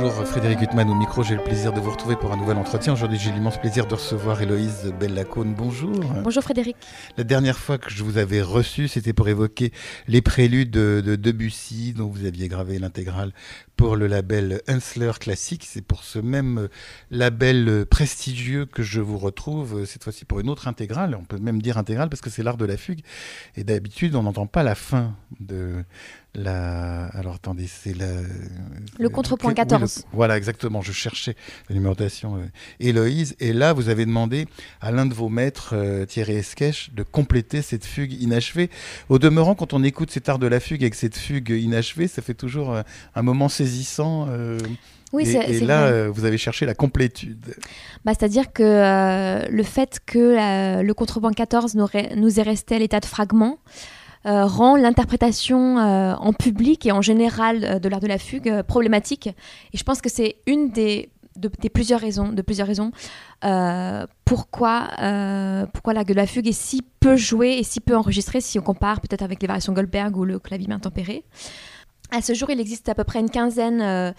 Bonjour Frédéric Huttman au micro, j'ai le plaisir de vous retrouver pour un nouvel entretien. Aujourd'hui j'ai l'immense plaisir de recevoir Héloïse Bellacone. Bonjour. Bonjour Frédéric. La dernière fois que je vous avais reçu, c'était pour évoquer les préludes de, Debussy, dont vous aviez gravé l'intégrale pour le label Hensler Classique. C'est pour ce même label prestigieux que je vous retrouve, cette fois-ci pour une autre intégrale. On peut même dire intégrale parce que c'est l'art de la fugue. Et d'habitude, on n'entend pas la fin de, la... Alors attendez, c'est la... Le contrepoint 14. Voilà, exactement. Je cherchais la numérotation euh, Héloïse. Et là, vous avez demandé à l'un de vos maîtres, euh, Thierry Esquèche, de compléter cette fugue inachevée. Au demeurant, quand on écoute cet art de la fugue avec cette fugue inachevée, ça fait toujours euh, un moment saisissant. Oui, et, et là, vous avez cherché la complétude. Bah, C'est-à-dire que le fait que le contrepoint 14 nous, nous est resté à l'état de fragment, euh, rend l'interprétation euh, en public et en général euh, de l'art de la fugue problématique. Et je pense que c'est une des, des, plusieurs raisons, de plusieurs raisons pourquoi, pourquoi l'art de la fugue est si peu joué et si peu enregistré si on compare peut-être avec les variations Goldberg ou le clavier main tempéré. À ce jour, il existe à peu près une quinzaine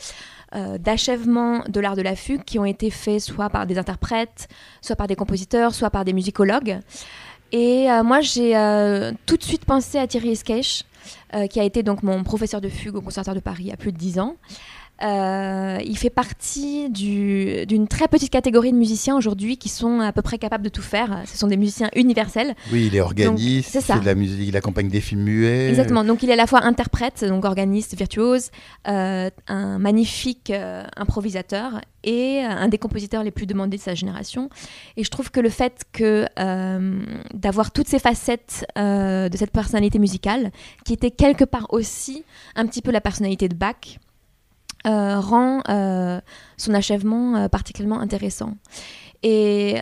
d'achèvements de l'art de la fugue qui ont été faits soit par des interprètes, soit par des compositeurs, soit par des musicologues. Et euh, moi, j'ai euh, tout de suite pensé à Thierry Esquèche, euh, qui a été donc mon professeur de fugue au Conservatoire de Paris il y a plus de dix ans. Euh, il fait partie d'une très petite catégorie de musiciens aujourd'hui qui sont à peu près capables de tout faire. Ce sont des musiciens universels. Oui, il est organiste, il fait de la musique, il accompagne des films muets. Exactement, donc il est à la fois interprète, donc organiste, virtuose, euh, un magnifique euh, improvisateur et un des compositeurs les plus demandés de sa génération. Et je trouve que le fait que d'avoir toutes ces facettes de cette personnalité musicale, qui était quelque part aussi un petit peu la personnalité de Bach, euh, rend euh, son achèvement euh, particulièrement intéressant. Et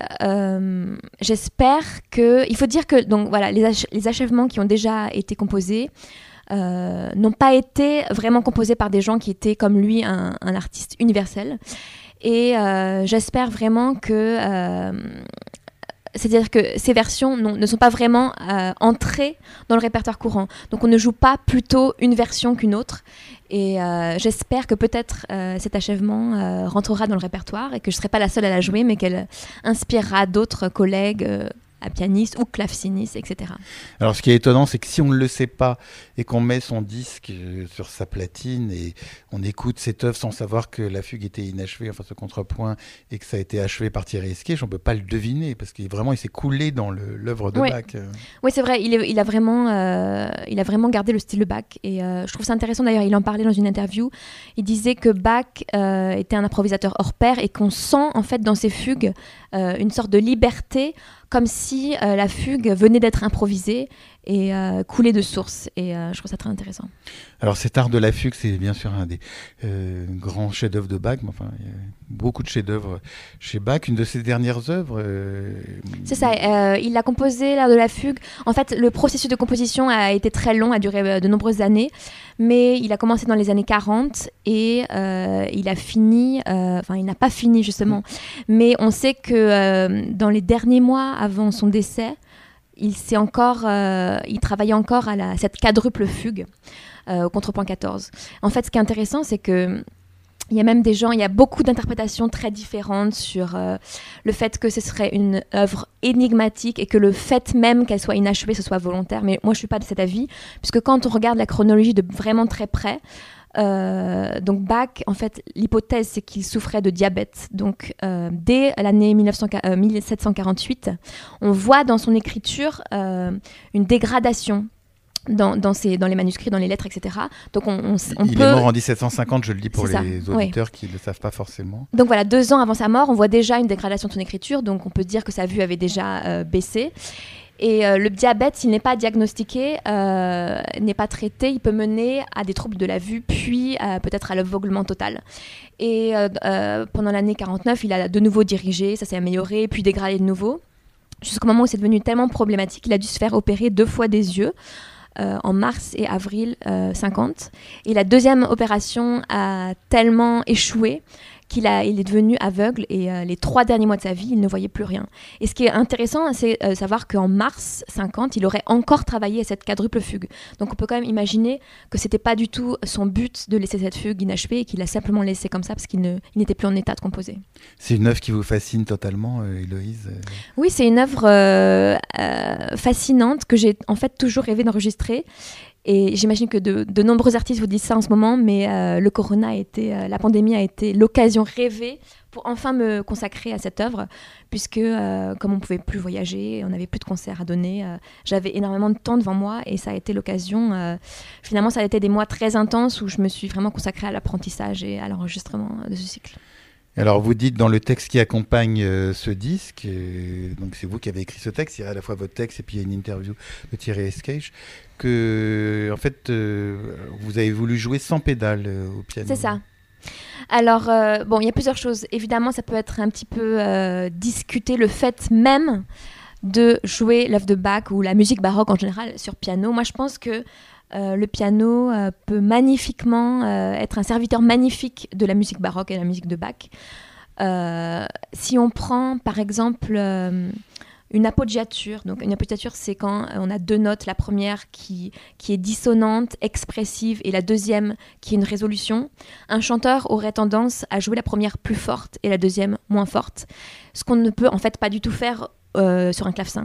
j'espère que. Il faut dire que donc, voilà, les, les achèvements qui ont déjà été composés n'ont pas été vraiment composés par des gens qui étaient comme lui un, un artiste universel. Et j'espère vraiment que c'est-à-dire que ces versions ne sont pas vraiment euh, entrées dans le répertoire courant. Donc on ne joue pas plutôt une version qu'une autre. Et euh, j'espère que peut-être euh, cet achèvement rentrera dans le répertoire et que je ne serai pas la seule à la jouer, mais qu'elle inspirera d'autres collègues à pianiste ou claveciniste, etc. Alors ce qui est étonnant, c'est que si on ne le sait pas et qu'on met son disque euh, sur sa platine et on écoute cette œuvre sans savoir que la fugue était inachevée, enfin ce contrepoint, et que ça a été achevé par Thierry Esquèche, on ne peut pas le deviner parce qu'il vraiment il s'est coulé dans l'œuvre de Bach. Oui, c'est vrai, il, il, a vraiment, euh, il a vraiment gardé le style de Bach et euh, je trouve ça intéressant d'ailleurs, il en parlait dans une interview, il disait que Bach était un improvisateur hors pair et qu'on sent en fait dans ses fugues une sorte de liberté comme si euh, la fugue venait d'être improvisée et euh, coulée de source. Et euh, je trouve ça très intéressant. Alors cet art de la fugue, c'est bien sûr un des grands chefs-d'œuvre de Bach. Mais enfin, il y a beaucoup de chefs-d'œuvre chez Bach. Une de ses dernières œuvres. C'est ça. il a composé l'art de la fugue. En fait, le processus de composition a été très long, a duré de nombreuses années. Mais il a commencé dans les années 40 et il a fini. Enfin, il n'a pas fini justement. Mais on sait que dans les derniers mois avant son décès, il, encore, euh, il encore à cette quadruple fugue euh, au contrepoint 14. En fait, ce qui est intéressant, c'est que il y a même des gens, il y a beaucoup d'interprétations très différentes sur euh, le fait que ce serait une œuvre énigmatique et que le fait même qu'elle soit inachevée, ce soit volontaire. Mais moi, je suis pas de cet avis, puisque quand on regarde la chronologie de vraiment très près, euh, donc Bach, en fait, l'hypothèse, c'est qu'il souffrait de diabète. Donc euh, dès l'année 1748, on voit dans son écriture une dégradation dans, dans, dans, les manuscrits, dans les lettres, etc. Donc on, Il est mort en 1750, je le dis pour les auditeurs qui ne le savent pas forcément. Donc voilà, deux ans avant sa mort, on voit déjà une dégradation de son écriture, donc on peut dire que sa vue avait déjà euh, baissé. Et euh, le diabète, s'il n'est pas diagnostiqué, euh, n'est pas traité, il peut mener à des troubles de la vue, puis peut-être à l'aveuglement total. Et pendant l'année 49, il a de nouveau dirigé, ça s'est amélioré, puis dégradé de nouveau. Jusqu'au moment où c'est devenu tellement problématique, il a dû se faire opérer deux fois des yeux. Euh, en mars et avril 50. Euh, et la deuxième opération a tellement échoué qu'il a, il est devenu aveugle et euh, les trois derniers mois de sa vie, il ne voyait plus rien. Et ce qui est intéressant, c'est euh, savoir qu'en mars 50, il aurait encore travaillé à cette quadruple fugue. Donc on peut quand même imaginer que c'était pas du tout son but de laisser cette fugue inachevée et qu'il a simplement laissé comme ça parce qu'il n'était plus en état de composer. C'est une œuvre qui vous fascine totalement, Héloïse Oui, c'est une œuvre fascinante que j'ai en fait toujours rêvé d'enregistrer. Et j'imagine que de, nombreux artistes vous disent ça en ce moment, mais euh, le corona a été, euh, la pandémie a été l'occasion rêvée pour enfin me consacrer à cette œuvre, puisque euh, comme on pouvait plus voyager, on n'avait plus de concerts à donner, j'avais énormément de temps devant moi et ça a été l'occasion. finalement, ça a été des mois très intenses où je me suis vraiment consacrée à l'apprentissage et à l'enregistrement de ce cycle. Alors vous dites dans le texte qui accompagne euh, ce disque, euh, donc c'est vous qui avez écrit ce texte, il y a à la fois votre texte et puis il y a une interview de Thierry Esquage, que en fait euh, vous avez voulu jouer sans pédale au piano. C'est ça. Alors bon, il y a plusieurs choses. Évidemment, ça peut être un petit peu discuter le fait même de jouer l'œuvre de Bach ou la musique baroque en général sur piano. Moi, je pense que euh, le piano euh, peut magnifiquement euh, être un serviteur magnifique de la musique baroque et de la musique de Bach. si on prend par exemple une appoggiature, donc une appoggiature c'est quand on a deux notes, la première qui, qui est dissonante, expressive, et la deuxième qui est une résolution, un chanteur aurait tendance à jouer la première plus forte et la deuxième moins forte, ce qu'on ne peut en fait pas du tout faire sur un clavecin.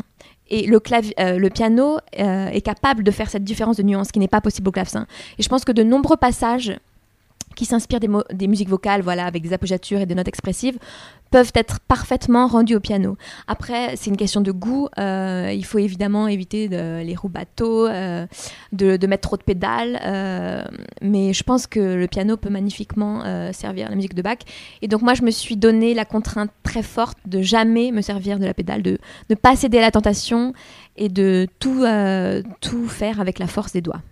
Et le, euh, le piano euh, est capable de faire cette différence de nuance qui n'est pas possible au clavecin. Et je pense que de nombreux passages qui s'inspirent des, musiques vocales, voilà, avec des appoggiatures et des notes expressives, peuvent être parfaitement rendus au piano. Après, c'est une question de goût. Euh, il faut évidemment éviter les bateaux, euh, de, mettre trop de pédales. Euh, mais je pense que le piano peut magnifiquement servir la musique de Bach. Et donc moi, je me suis donné la contrainte très forte de jamais me servir de la pédale, de ne pas céder à la tentation et de tout faire avec la force des doigts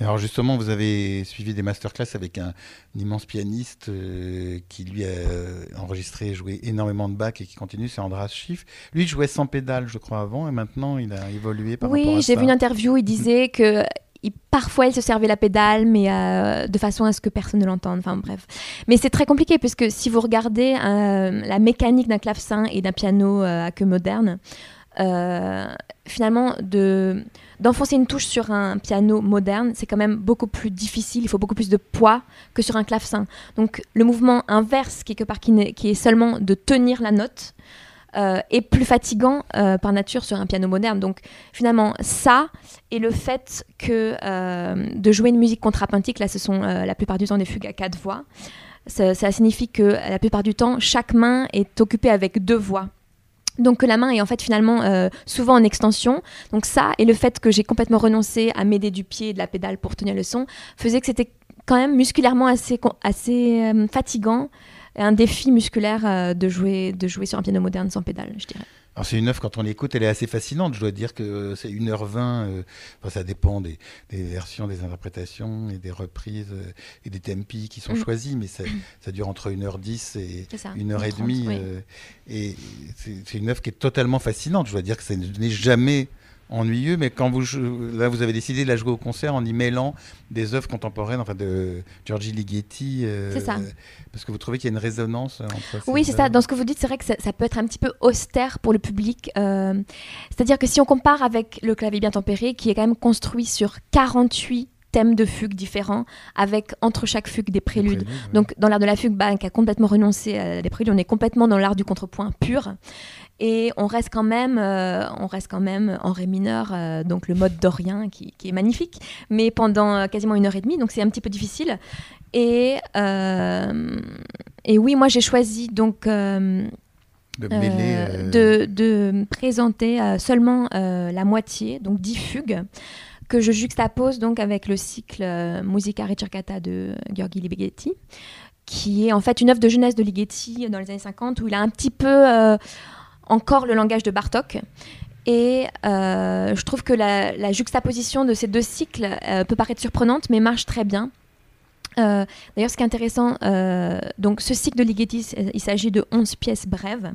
alors justement, vous avez suivi des masterclass avec un, immense pianiste euh, qui lui a euh, enregistré et joué énormément de Bach et qui continue, c'est Andras Schiff. Lui il jouait sans pédale, je crois, avant, et maintenant il a évolué par oui, rapport à. Oui, j'ai vu une interview, il disait que parfois il se servait la pédale, mais euh, de façon à ce que personne ne l'entende. Enfin bref. Mais c'est très compliqué puisque si vous regardez la mécanique d'un clavecin et d'un piano à queue moderne, finalement de d'enfoncer une touche sur un piano moderne, c'est quand même beaucoup plus difficile, il faut beaucoup plus de poids que sur un clavecin. Donc le mouvement inverse, qui, est, seulement de tenir la note, euh, est plus fatigant euh, par nature sur un piano moderne. Donc finalement, ça et le fait que euh, de jouer une musique contrapuntique, là ce sont la plupart du temps des fugues à quatre voix, ça signifie que la plupart du temps, chaque main est occupée avec deux voix. Donc que la main est en fait finalement euh, souvent en extension. Donc ça et le fait que j'ai complètement renoncé à m'aider du pied et de la pédale pour tenir le son faisait que c'était quand même musculairement assez, assez euh, fatigant, un défi musculaire euh, de, jouer, de jouer sur un piano moderne sans pédale, je dirais. Alors c'est une œuvre, quand on l'écoute, elle est assez fascinante. Je dois dire que c'est 1h20, euh, ça dépend des, versions, des interprétations et des reprises euh, et des tempi qui sont mm. choisis, mais ça, dure entre 1h10 et 1h30. Euh, et c'est une œuvre qui est totalement fascinante. Je dois dire que ça n'est jamais ennuyeux, mais quand vous là vous avez décidé de la jouer au concert en y mêlant des œuvres contemporaines, enfin de Giorgi Ligeti. Euh, c'est ça. Parce que vous trouvez qu'il y a une résonance entre. Oui, c'est ça. Dans ce que vous dites, c'est vrai que ça, peut être un petit peu austère pour le public. Euh, c'est-à-dire que si on compare avec le clavier bien tempéré, qui est quand même construit sur 48 thèmes de fugue différents, avec entre chaque fugue des préludes. Donc dans l'art de la fugue, Bach a complètement renoncé à des préludes. On est complètement dans l'art du contrepoint pur et on reste quand même, euh, on reste quand même en ré mineur, euh, donc le mode dorien qui, est magnifique, mais pendant euh, quasiment une heure et demie, donc c'est un petit peu difficile. Et, et oui, moi j'ai choisi donc de, de, présenter seulement la moitié, donc 10 fugues que je juxtapose donc avec le cycle Musica Ricercata de Gheorghi Ligeti, qui est en fait une œuvre de jeunesse de Ligeti dans les années 50 où il a un petit peu encore le langage de Bartok. Et euh, je trouve que la, juxtaposition de ces deux cycles euh, peut paraître surprenante, mais marche très bien. Euh, d'ailleurs, ce qui est intéressant, donc ce cycle de Ligeti, il s'agit de 11 pièces brèves,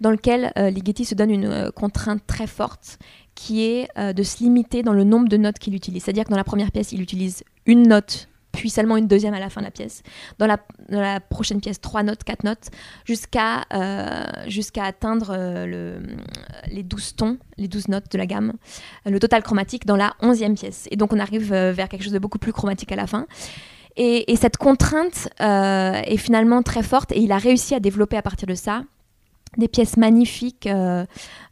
dans lequel Ligeti se donne une contrainte très forte, qui est de se limiter dans le nombre de notes qu'il utilise. C'est-à-dire que dans la première pièce, il utilise une note, puis seulement une deuxième à la fin de la pièce. Dans la, prochaine pièce, trois notes, quatre notes, jusqu'à euh, atteindre euh, le, les douze tons, les douze notes de la gamme, le total chromatique dans la onzième pièce. Et donc on arrive euh, vers quelque chose de beaucoup plus chromatique à la fin. Et, et cette contrainte euh, est finalement très forte et il a réussi à développer à partir de ça des pièces magnifiques, euh,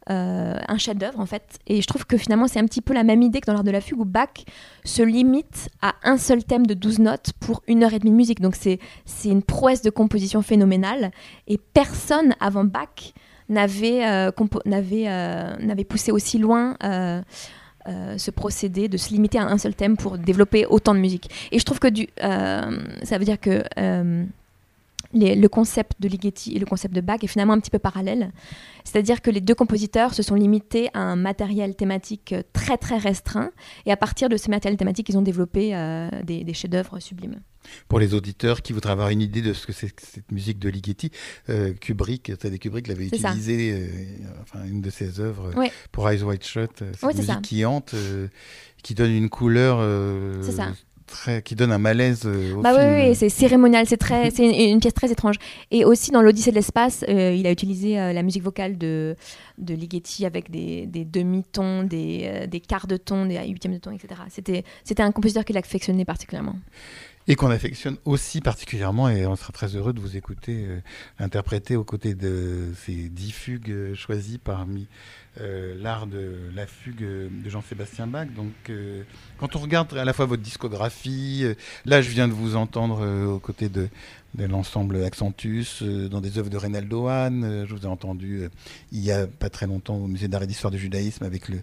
euh, un chef-d'œuvre en fait. Et je trouve que finalement c'est un petit peu la même idée que dans l'art de la fugue où Bach se limite à un seul thème de 12 notes pour une heure et demie de musique. Donc c'est une prouesse de composition phénoménale et personne avant Bach n'avait euh, poussé aussi loin. ce procédé de se limiter à un seul thème pour développer autant de musique. Et je trouve que ça veut dire que les- le concept de Ligeti et le concept de Bach est finalement un petit peu parallèle. C'est-à-dire que les deux compositeurs se sont limités à un matériel thématique très très restreint et à partir de ce matériel thématique, ils ont développé euh, des, des chefs-d'œuvre sublimes. Pour les auditeurs qui voudraient avoir une idée de ce que c'est cette musique de Ligeti, euh, Kubrick, Tadé Kubrick l'avait utilisé, euh, enfin une de ses œuvres pour Eyes Wide Shut, euh, cette c'est musique ça. qui hante, euh, qui donne une couleur, C'est ça. Très, qui donne un malaise euh, au Bah oui, film. oui, oui, c'est cérémonial, c'est très, c'est une, une pièce très étrange. Et aussi dans l'Odyssée de l'espace, euh, il a utilisé euh, la musique vocale de, de Ligeti avec des, des demi-tons, des, euh, des quarts de ton, des huitièmes de ton, etc. C'était, c'était un compositeur qui l'affectionnait particulièrement. Et qu'on affectionne aussi particulièrement, et on sera très heureux de vous écouter euh, l'interpréter aux côtés de ces dix fugues euh, choisies parmi euh, l'art de la fugue de Jean-Sébastien Bach. Donc, quand on regarde à la fois votre discographie, là, je viens de vous entendre aux côtés de, l'ensemble Accentus, dans des œuvres de Reynaldo Hahn. je vous ai entendu il y a pas très longtemps au Musée d'art et d'histoire du judaïsme avec le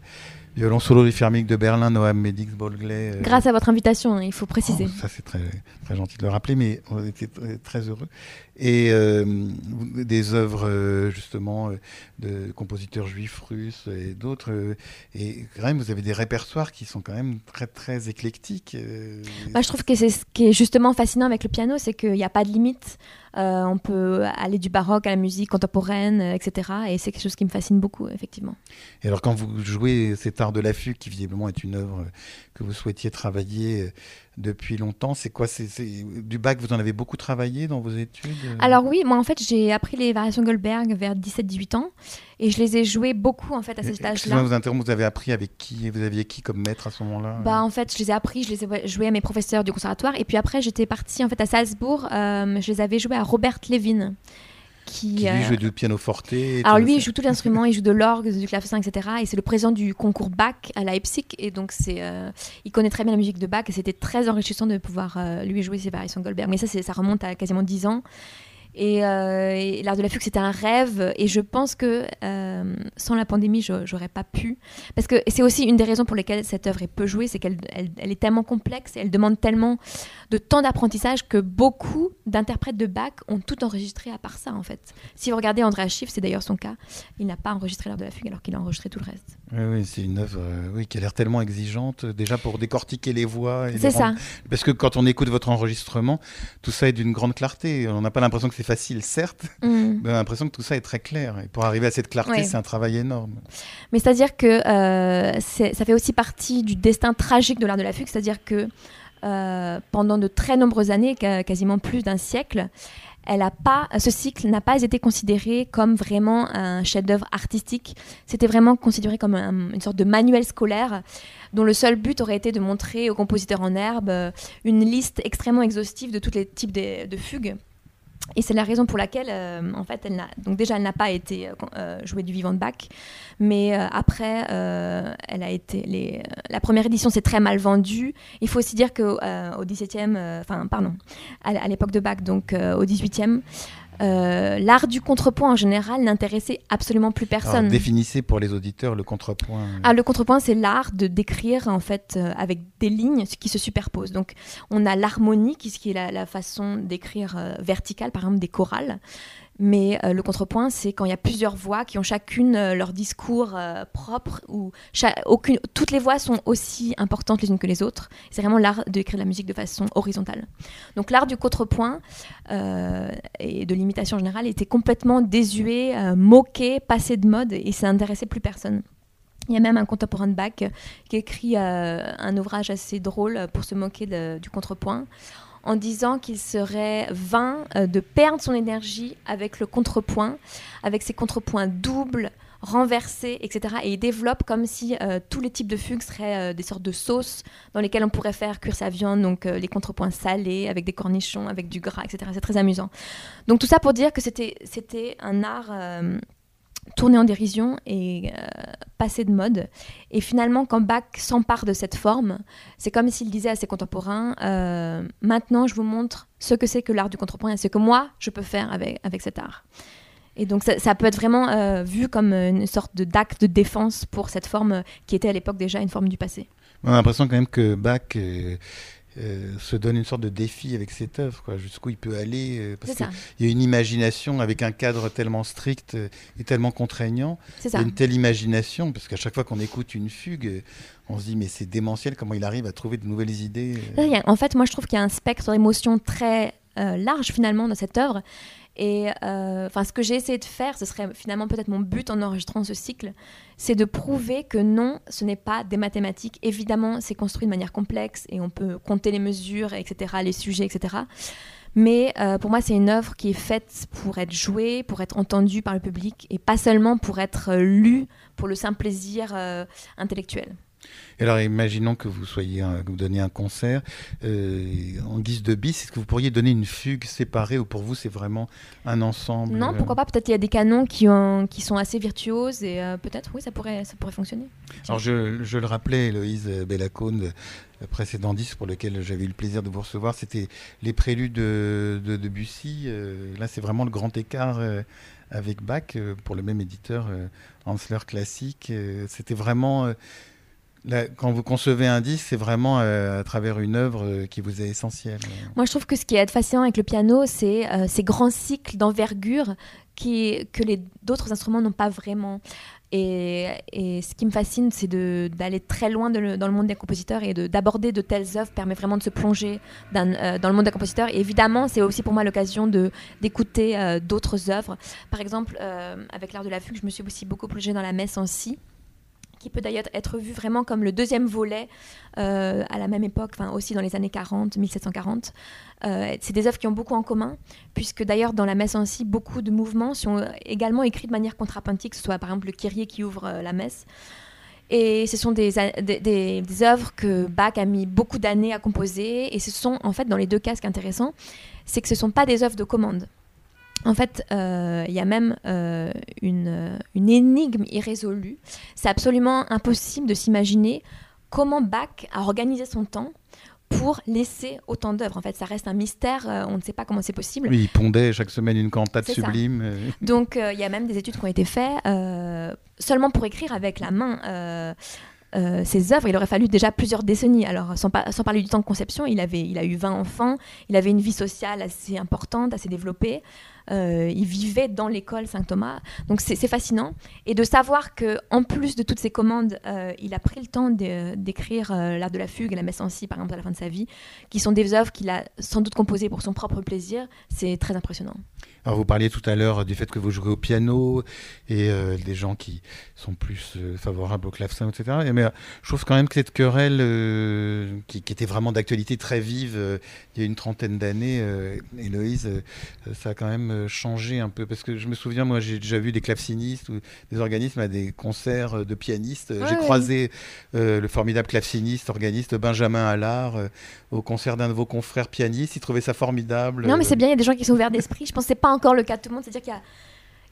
violon solo philharmonique de Berlin, Noam Medix Bolglay. euh, Grâce à votre invitation, hein, il faut préciser. Oh, ça, c'est très, très gentil de le rappeler, mais on était très heureux. Et euh, des œuvres, euh, justement, euh, de compositeurs juifs, russes et d'autres. et quand même, vous avez des répertoires qui sont quand même très, très éclectiques. Bah, je trouve que c'est ce qui est justement fascinant avec le piano, c'est qu'il n'y a pas de limite. Euh, on peut aller du baroque à la musique contemporaine, euh, etc. Et c'est quelque chose qui me fascine beaucoup, effectivement. Et alors, quand vous jouez cet art de la fugue, qui visiblement est une œuvre que vous souhaitiez travailler depuis longtemps, c'est quoi c'est, Du bac, vous en avez beaucoup travaillé dans vos études euh? Alors oui, moi en fait j'ai appris les variations Goldberg vers 17-18 ans et je les ai jouées beaucoup en fait à cet âge-là. vous interrompre, vous avez appris avec qui Vous aviez qui comme maître à ce moment-là? Bah en fait je les ai appris, je les ai joués à mes professeurs du conservatoire et puis après j'étais partie en fait à Salzbourg, euh, je les avais joués à Robert Levin qui, Qui lui euh, jouait du pianoforte. Alors lui, il joue tous les instruments, il joue de l'orgue, du clavecin, etc. Et c'est le président du concours Bach à Leipzig. Et donc, c'est, euh, il connaît très bien la musique de Bach. Et c'était très enrichissant de pouvoir euh, lui jouer ses variations Goldberg. Mais ça, c'est- ça remonte à quasiment 10 ans. Et, euh, et l'art de la fugue, c'était un rêve. Et je pense que euh, sans la pandémie, j'aurais pas pu. Parce que c'est aussi une des raisons pour lesquelles cette œuvre est peu jouée, c'est qu'elle elle, est tellement complexe elle demande tellement de temps d'apprentissage que beaucoup d'interprètes de Bach ont tout enregistré à part ça, en fait. Si vous regardez Andrea Schiff, c'est d'ailleurs son cas, il n'a pas enregistré l'art de la fugue alors qu'il a enregistré tout le reste. Oui, oui, c'est une œuvre euh, oui, qui a l'air tellement exigeante, euh, déjà pour décortiquer les voix. C'est ça. rendre- Parce que quand on écoute votre enregistrement, tout ça est d'une grande clarté. On n'a pas l'impression que c'est facile, certes, Mm. mais on a l'impression que tout ça est très clair. Et pour arriver à cette clarté, Ouais. c'est un travail énorme. Mais c'est-à-dire que euh, ça fait aussi partie du destin tragique de l'art de la fugue, c'est-à-dire que euh, pendant de très nombreuses années, quasiment plus d'un siècle, elle a pas, ce cycle n'a pas été considéré comme vraiment un chef-d'œuvre artistique. C'était vraiment considéré comme un- une sorte de manuel scolaire dont le seul but aurait été de montrer aux compositeurs en herbe euh, une liste extrêmement exhaustive de tous les types de fugues. Et c'est la raison pour laquelle, euh, en fait, elle donc déjà, elle n'a pas été euh, euh, jouée du vivant de Bach, mais après, elle a été, la première édition s'est très mal vendue. Il faut aussi dire que au 17e, euh, enfin, pardon, à, à l'époque de Bach, donc au 18e, euh, l'art du contrepoint en général n'intéressait absolument plus Alors, personne. définissez pour les auditeurs le contrepoint. Ah, le contrepoint, c'est l'art de décrire en fait euh, avec des lignes qui se superposent. Donc, on a l'harmonie, qui, qui est la, la façon d'écrire euh, verticale, par exemple des chorales. Mais euh, le contrepoint, c'est quand il y a plusieurs voix qui ont chacune euh, leur discours euh, propre, cha- aucune, toutes les voix sont aussi importantes les unes que les autres. C'est vraiment l'art d'écrire de la musique de façon horizontale. Donc l'art du contrepoint et de l'imitation générale était complètement désuet, moqué, passé de mode, et ça n'intéressait plus personne. Il y a même un contemporain de Bach qui écrit un ouvrage assez drôle pour se moquer du contrepoint en disant qu'il serait vain de perdre son énergie avec le contrepoint, avec ses contrepoints doubles, renversé, etc. Et il développe comme si euh, tous les types de fugues seraient euh, des sortes de sauces dans lesquelles on pourrait faire cuire sa viande, donc euh, les contrepoints salés, avec des cornichons, avec du gras, etc. C'est très amusant. Donc tout ça pour dire que c'était un art tourné en dérision et passé de mode. Et finalement, quand Bach s'empare de cette forme, c'est comme s'il disait à ses contemporains, maintenant je vous montre ce que c'est que l'art du contrepoint et ce que moi, je peux faire avec, avec cet art. Et donc ça, peut être vraiment euh, vu comme une sorte d'acte de défense pour cette forme euh, qui était à l'époque déjà une forme du passé. On a l'impression quand même que Bach euh, se donne une sorte de défi avec cette œuvre, jusqu'où il peut aller, parce qu'il y a une imagination avec un cadre tellement strict et tellement contraignant. Il y a une telle imagination, parce qu'à chaque fois qu'on écoute une fugue, on se dit mais c'est démentiel comment il arrive à trouver de nouvelles idées. En fait, moi je trouve qu'il y a un spectre d'émotions très large finalement dans cette œuvre et euh, enfin, ce que j'ai essayé de faire, ce serait finalement peut-être mon but en enregistrant ce cycle, c'est de prouver que non, ce n'est pas des mathématiques. Évidemment, c'est construit de manière complexe et on peut compter les mesures, etc., les sujets, etc. Mais euh, pour moi, c'est une œuvre qui est faite pour être jouée, pour être entendue par le public et pas seulement pour être lue pour le simple plaisir euh, intellectuel alors, imaginons que vous soyez, que vous donniez un concert euh, en guise de bis. Est-ce que vous pourriez donner une fugue séparée ou pour vous c'est vraiment un ensemble Non, pourquoi pas Peut-être il y a des canons qui, ont, qui sont assez virtuoses et euh, peut-être oui, ça pourrait, ça pourrait fonctionner. Alors, je, je le rappelais, Héloïse Bellacone, le précédent disque pour lequel j'avais eu le plaisir de vous recevoir, c'était les préludes de, de, Bussy. Euh, là, c'est vraiment le grand écart avec Bach pour le même éditeur, Hansler Classique. c'était vraiment quand vous concevez un disque, c'est vraiment euh, à travers une œuvre euh, qui vous est essentielle. Moi, je trouve que ce qui est fascinant avec le piano, c'est euh, ces grands cycles d'envergure que les d'autres instruments n'ont pas vraiment. Et, ce qui me fascine, c'est d'aller très loin dans le monde des compositeurs et d'aborder de, telles œuvres permet vraiment de se plonger dans, dans le monde des compositeurs. Et évidemment, c'est aussi pour moi l'occasion d'écouter d'autres œuvres. Par exemple, avec l'art de la fugue, je me suis aussi beaucoup plongée dans la messe en si qui peut d'ailleurs être vu vraiment comme le deuxième volet euh, à la même époque, enfin aussi dans les années 40, 1740. Euh, c'est des œuvres qui ont beaucoup en commun, puisque d'ailleurs dans la messe ainsi, beaucoup de mouvements sont également écrits de manière contrapuntique, que ce soit par exemple le Kyrie qui ouvre euh, la messe. Et ce sont des, des, œuvres que Bach a mis beaucoup d'années à composer. Et ce sont, en fait, dans les deux cas, ce qui est intéressant, c'est que ce ne sont pas des œuvres de commande. En fait, euh, il y a même euh, une, énigme irrésolue. C'est absolument impossible de s'imaginer comment Bach a organisé son temps pour laisser autant d'œuvres. En fait, ça reste un mystère, euh, on ne sait pas comment c'est possible. Oui, il pondait chaque semaine une cantate sublime. Donc, il y a même des études qui ont été faites seulement pour écrire avec la main. ces œuvres, il aurait fallu déjà plusieurs décennies. Alors, sans, sans, parler du temps de conception, il, avait, il a eu 20 enfants, il avait une vie sociale assez importante, assez développée. Euh, il vivait dans l'école Saint-Thomas. Donc c'est fascinant. Et de savoir que en plus de toutes ces commandes, euh, il a pris le temps d'écrire euh, l'art de la fugue et la messe en si, par exemple, à la fin de sa vie, qui sont des œuvres qu'il a sans doute composées pour son propre plaisir, c'est très impressionnant. Alors vous parliez tout à l'heure du fait que vous jouez au piano et des gens qui sont plus favorables au clavecin, etc. mais je trouve quand même que cette querelle qui, qui, était vraiment d'actualité très vive il y a une trentaine d'années, Héloïse, ça a quand même changé un peu Parce que je me souviens, moi, j'ai déjà vu des clavecinistes ou des organismes à des concerts de pianistes. j'ai croisé euh, le formidable claveciniste, organiste Benjamin Allard euh, au concert d'un de vos confrères pianistes. Il trouvait ça formidable. Non, mais c'est bien, il y a des gens qui sont ouverts d'esprit. Je pense que ce n'est pas encore le cas de tout le monde. C'est-à-dire qu'il y a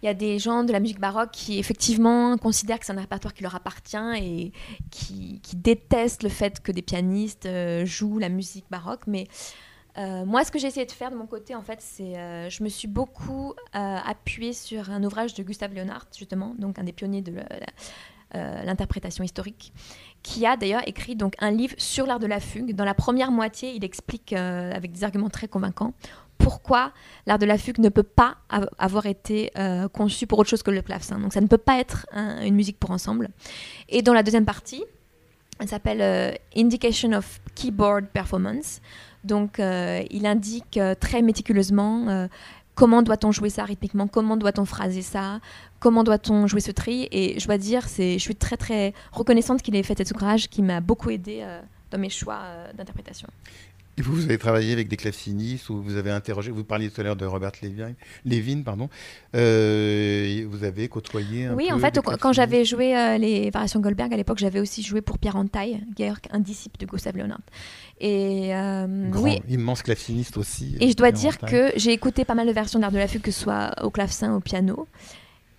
il y a des gens de la musique baroque qui effectivement considèrent que c'est un répertoire qui leur appartient et qui, détestent le fait que des pianistes euh, jouent la musique baroque. Mais euh, moi, ce que j'ai essayé de faire de mon côté, en fait, c'est euh, je me suis beaucoup euh, appuyée sur un ouvrage de Gustave Leonhardt, justement, donc un des pionniers de l'interprétation historique, qui a d'ailleurs écrit donc un livre sur l'art de la fugue. Dans la première moitié, il explique avec des arguments très convaincants pourquoi l'art de la fugue ne peut pas avoir été conçu pour autre chose que le clavecin. Donc ça ne peut pas être une musique pour ensemble. Et dans la deuxième partie, elle s'appelle Indication of Keyboard Performance. Donc, euh, il indique euh, très méticuleusement euh, comment doit-on jouer ça rythmiquement, comment doit-on phraser ça, comment doit-on jouer ce tri. Et je dois dire, je suis très très reconnaissante qu'il ait fait cet ouvrage qui m'a beaucoup aidé dans mes choix d'interprétation. Et vous, vous avez travaillé avec des clavecinistes ou vous avez interrogé, vous parliez tout à l'heure de Robert Levin, pardon. Euh, vous avez côtoyé un Oui, en fait, quand j'avais joué euh, les variations Goldberg à l'époque, j'avais aussi joué pour Pierre Antaille, un disciple de Gustav Leonard. Et euh, oui, immense claveciniste aussi. Et je dois dire que j'ai écouté pas mal de versions d'art de la fugue, que ce soit au clavecin, au piano.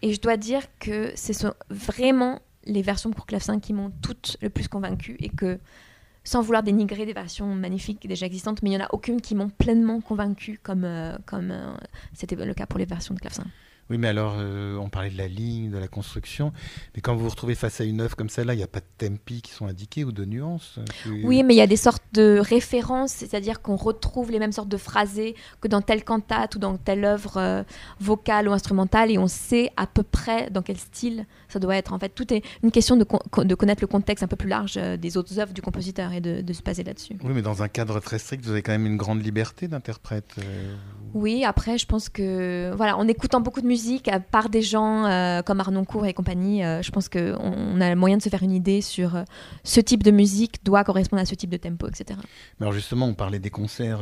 Et je dois dire que ce sont vraiment les versions pour clavecin qui m'ont toutes le plus convaincue et que sans vouloir dénigrer des versions magnifiques déjà existantes, mais il n'y en a aucune qui m'ont pleinement convaincu comme, euh, comme euh, c'était le cas pour les versions de clavecin. Oui, mais alors, euh, on parlait de la ligne, de la construction, mais quand vous vous retrouvez face à une œuvre comme celle-là, il n'y a pas de tempi qui sont indiqués ou de nuances Oui, mais il y a des sortes de références, c'est-à-dire qu'on retrouve les mêmes sortes de phrasés que dans telle cantate ou dans telle œuvre vocale ou instrumentale, et on sait à peu près dans quel style ça doit être. En fait, tout est une question de, de connaître le contexte un peu plus large euh, des autres œuvres du compositeur et de, se baser là-dessus. Oui, mais dans un cadre très strict, vous avez quand même une grande liberté d'interprète. Euh, oui, après, je pense que, voilà, en écoutant beaucoup de musique, à part des gens euh, comme Arnoncourt et compagnie, je pense qu'on on a le moyen de se faire une idée sur ce type de musique doit correspondre à ce type de tempo, etc. alors justement, on parlait des concerts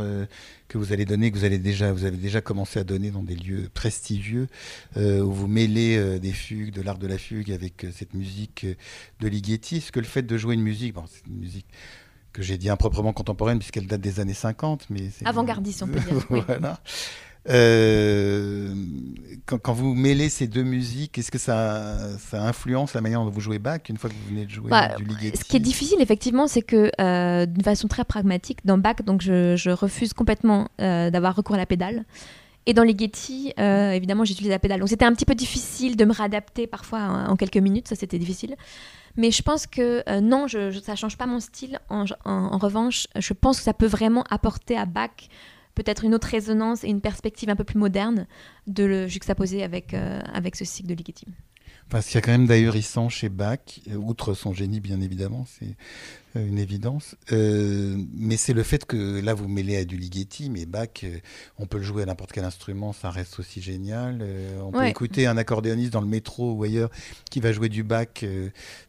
que vous allez donner, que vous, allez déjà, vous avez déjà commencé à donner dans des lieux prestigieux, où vous mêlez des fugues, de l'art de la fugue avec euh, cette musique euh, de Ligeti. Est-ce que le fait de jouer une musique, bon, c'est une musique que j'ai dit improprement contemporaine puisqu'elle date des années 50, mais avant-gardiste, on peut dire. voilà. Euh, quand, vous mêlez ces deux musiques, est-ce que ça, ça influence la manière dont vous jouez Bach une fois que vous venez de jouer bah, du Ligeti Ce qui est difficile, effectivement, c'est que d'une façon très pragmatique, dans Bach, donc je, refuse complètement d'avoir recours à la pédale. Et dans les Getty, euh, évidemment, j'utilisais la pédale. Donc c'était un petit peu difficile de me réadapter parfois en, quelques minutes, ça c'était difficile. Mais je pense que euh, non, je, ça change pas mon style. En, revanche, je pense que ça peut vraiment apporter à Bach peut-être une autre résonance et une perspective un peu plus moderne de le juxtaposer avec, euh, avec ce cycle de Ligeti. Enfin, ce qu'il y a quand même d'ahurissant chez Bach, outre son génie bien évidemment, c'est euh, une évidence. Euh, mais c'est le fait que là, vous mêlez à du Ligeti, mais Bach, euh, on peut le jouer à n'importe quel instrument, ça reste aussi génial. on peut écouter un accordéoniste dans le métro ou ailleurs qui va jouer du Bach,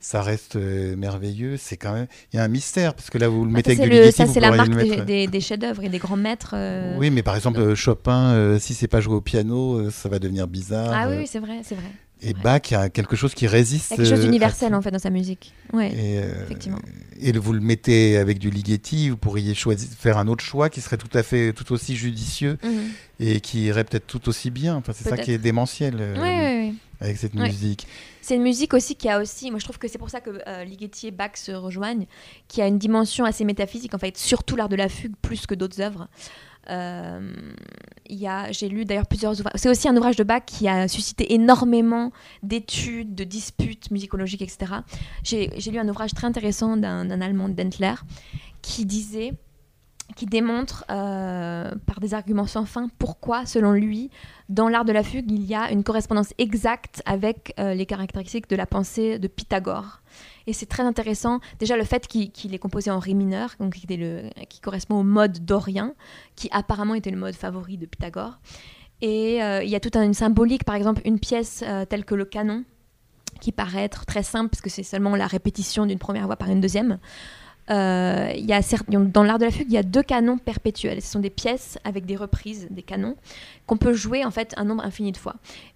ça reste merveilleux. C'est quand même, il y a un mystère parce que là, vous le mettez avec du Ligeti. Ça, c'est la marque des, chefs-d'œuvre et des grands maîtres. Oui, mais par exemple, Chopin, si c'est pas joué au piano, ça va devenir bizarre. Ah oui, c'est vrai, c'est vrai. Et Bach, il y a quelque chose qui résiste. quelque chose d'universel en fait dans sa musique. Ouais, et, effectivement et vous le mettez avec du Ligeti, vous pourriez choisir, faire un autre choix qui serait tout à fait tout aussi judicieux mhm. et qui irait peut-être tout aussi bien. Enfin, c'est ça qui est démentiel euh, avec cette musique. C'est une musique aussi qui a aussi, moi je trouve que c'est pour ça que euh, Ligeti et Bach se rejoignent, qui a une dimension assez métaphysique en fait, surtout l'art de la fugue plus que d'autres œuvres. Euh, j'ai lu d'ailleurs plusieurs ouvrages. C'est aussi un ouvrage de Bach qui a suscité énormément d'études, de disputes musicologiques, etc. J'ai lu un ouvrage très intéressant d'un Allemand, Dentler, qui disait qui démontre euh, par des arguments sans fin pourquoi, selon lui, dans l'art de la fugue, il y a une correspondance exacte avec euh, les caractéristiques de la pensée de Pythagore. Et c'est très intéressant, déjà le fait qu'il est composé en ré mineur, donc qui, correspond au mode dorien, qui apparemment était le mode favori de Pythagore. Et euh, il y a toute une symbolique, par exemple une pièce telle que le canon, qui paraît être très simple, parce que c'est seulement la répétition d'une première voix par une deuxième. Euh, y a, dans l'art de la fugue, il y a deux canons perpétuels. Ce sont des pièces avec des reprises des canons qu'on peut jouer en fait un nombre infini de fois.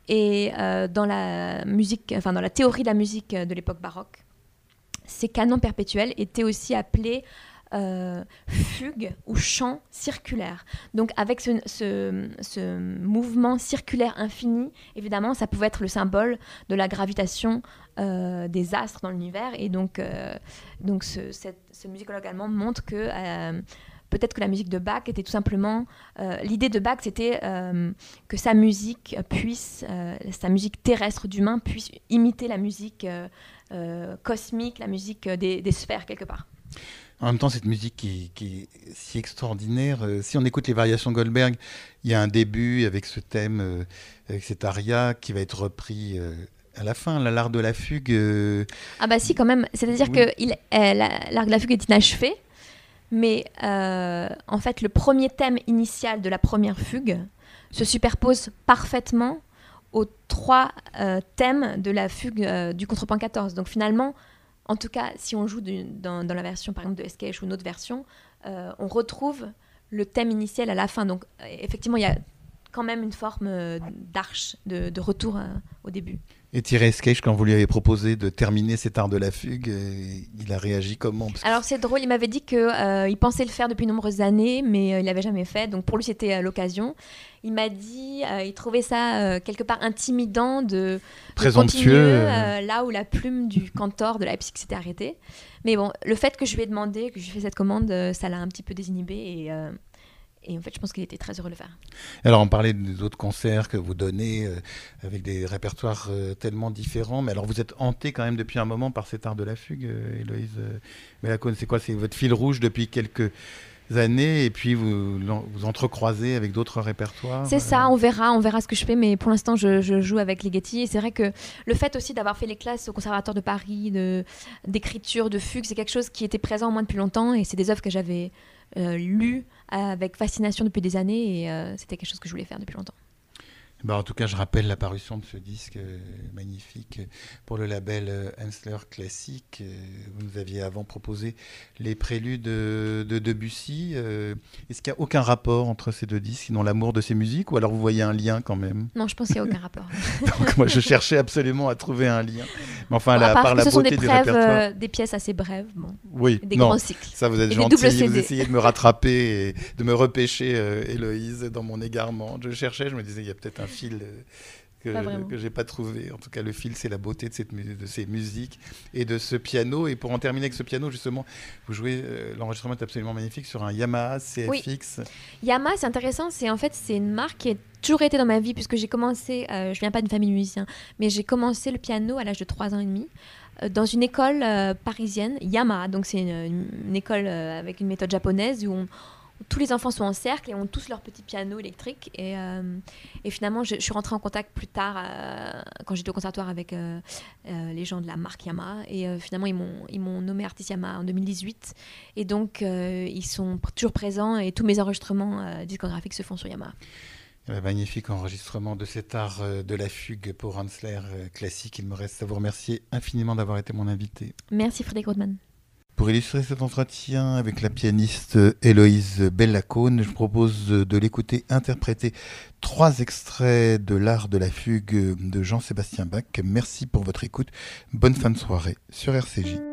Et euh, dans la musique, enfin dans la théorie de la musique de l'époque baroque, ces canons perpétuels étaient aussi appelés euh, fugue ou chant circulaire. Donc avec ce, mouvement circulaire infini, évidemment, ça pouvait être le symbole de la gravitation euh, des astres dans l'univers. Et donc, euh, donc ce, ce, musicologue allemand montre que peut-être que la musique de Bach était tout simplement... L'idée de Bach, c'était que sa musique puisse, sa musique terrestre d'humain puisse imiter la musique cosmique, la musique des sphères quelque part. En même temps, cette musique qui, est si extraordinaire. Euh, si on écoute les variations Goldberg, il y a un début avec ce thème, euh, avec cet aria qui va être repris euh, à la fin, l'art de la fugue. Ah bah si, quand même. C'est-à-dire que l'art de la fugue est inachevé, Mais euh, en fait, le premier thème initial de la première fugue se superpose parfaitement aux trois euh, thèmes de la fugue euh, du contrepoint 14. Donc finalement, en tout cas, si on joue dans, la version par exemple de Escape ou une autre version, euh, on retrouve le thème initial à la fin. Donc effectivement, il y a quand même une forme d'arche, de, retour au début. Et Thierry Sketch, quand vous lui avez proposé de terminer cet art de la fugue, euh, il a réagi comment? Parce Alors c'est drôle, il m'avait dit qu'il pensait le faire depuis de nombreuses années, mais euh, il l'avait jamais fait. Donc pour lui c'était euh, l'occasion. Il m'a dit, euh, il trouvait ça euh, quelque part intimidant de, Présomptueux, euh. euh, là où la plume du cantor de Leipzig s'était arrêtée. Mais bon, le fait que je lui ai demandé, que je lui ai fait cette commande, euh, ça l'a un petit peu désinhibé et, euh, et en fait je pense qu'il était très heureux de le faire. Alors, on parlait des autres concerts que vous donnez euh, avec des répertoires euh, tellement différents. Mais alors, vous êtes hanté quand même depuis un moment par cet art de la fugue, euh, Héloïse euh, Mélacone. C'est quoi? C'est votre fil rouge depuis quelques années et puis vous vous entrecroisez avec d'autres répertoires C'est ça, on verra, on verra ce que je fais, mais pour l'instant, je, je joue avec Ligeti. Et c'est vrai que le fait aussi d'avoir fait les classes au Conservatoire de Paris, de- d'écriture, de, fugue, c'est quelque chose qui était présent au moins depuis longtemps. Et c'est des œuvres que j'avais lues avec fascination depuis des années. Et euh, c'était quelque chose que je voulais faire depuis longtemps. Bah, en tout cas, je rappelle la parution de ce disque euh, magnifique euh, pour le label euh, Hensler Classique. Euh, Vous nous aviez avant proposé les préludes de, de Debussy. Est-ce qu'il n'y a aucun rapport entre ces deux disques, sinon l'amour de ces musiques, ou alors vous voyez un lien quand même? Non, je pense qu'il n'y a aucun rapport. Donc moi, je cherchais absolument à trouver un lien. Mais enfin, Bon, la- à part par la ce sont beauté des, du brèves, répertoire. des pièces assez brèves, bon, oui, des non, grands cycles. ça vous êtes gentil. Vous essayez de me rattraper et de me repêcher, Héloïse, dans mon égarement. Je cherchais, je me disais, il y a peut-être un fil. euh, que, que j'ai pas trouvé. En tout cas, le fil, c'est la beauté de, cette, de ces musiques et de ce piano. Et pour en terminer avec ce piano, justement, vous jouez, euh, l'enregistrement est absolument magnifique sur un Yamaha CFX. Yamaha, c'est intéressant. C'est en fait c'est une marque qui a toujours été dans ma vie puisque j'ai commencé. euh, je viens pas d'une famille de musiciens, mais j'ai commencé le piano à l'âge de 3 ans et demi euh, dans une école euh, parisienne, Yamaha. Donc c'est une, une école euh, avec une méthode japonaise où on- tous les enfants sont en cercle et ont tous leur petit piano électrique. Et, euh, et finalement, je, je suis rentrée en contact plus tard, euh, quand j'étais au conservatoire, avec euh, les gens de la marque Yamaha. Et finalement, ils m'ont, ils m'ont nommé artiste Yamaha en 2018. Et donc, ils sont toujours présents et tous mes enregistrements discographiques se font sur Yamaha. Un magnifique enregistrement de cet art de la fugue pour Hansler classique. Il me reste à vous remercier infiniment d'avoir été mon invité. Merci Frédéric Rodman. Pour illustrer cet entretien avec la pianiste Héloïse Bellacone, je propose de l'écouter interpréter trois extraits de l'art de la fugue de Jean-Sébastien Bach. Merci pour votre écoute. Bonne fin de soirée sur RCJ.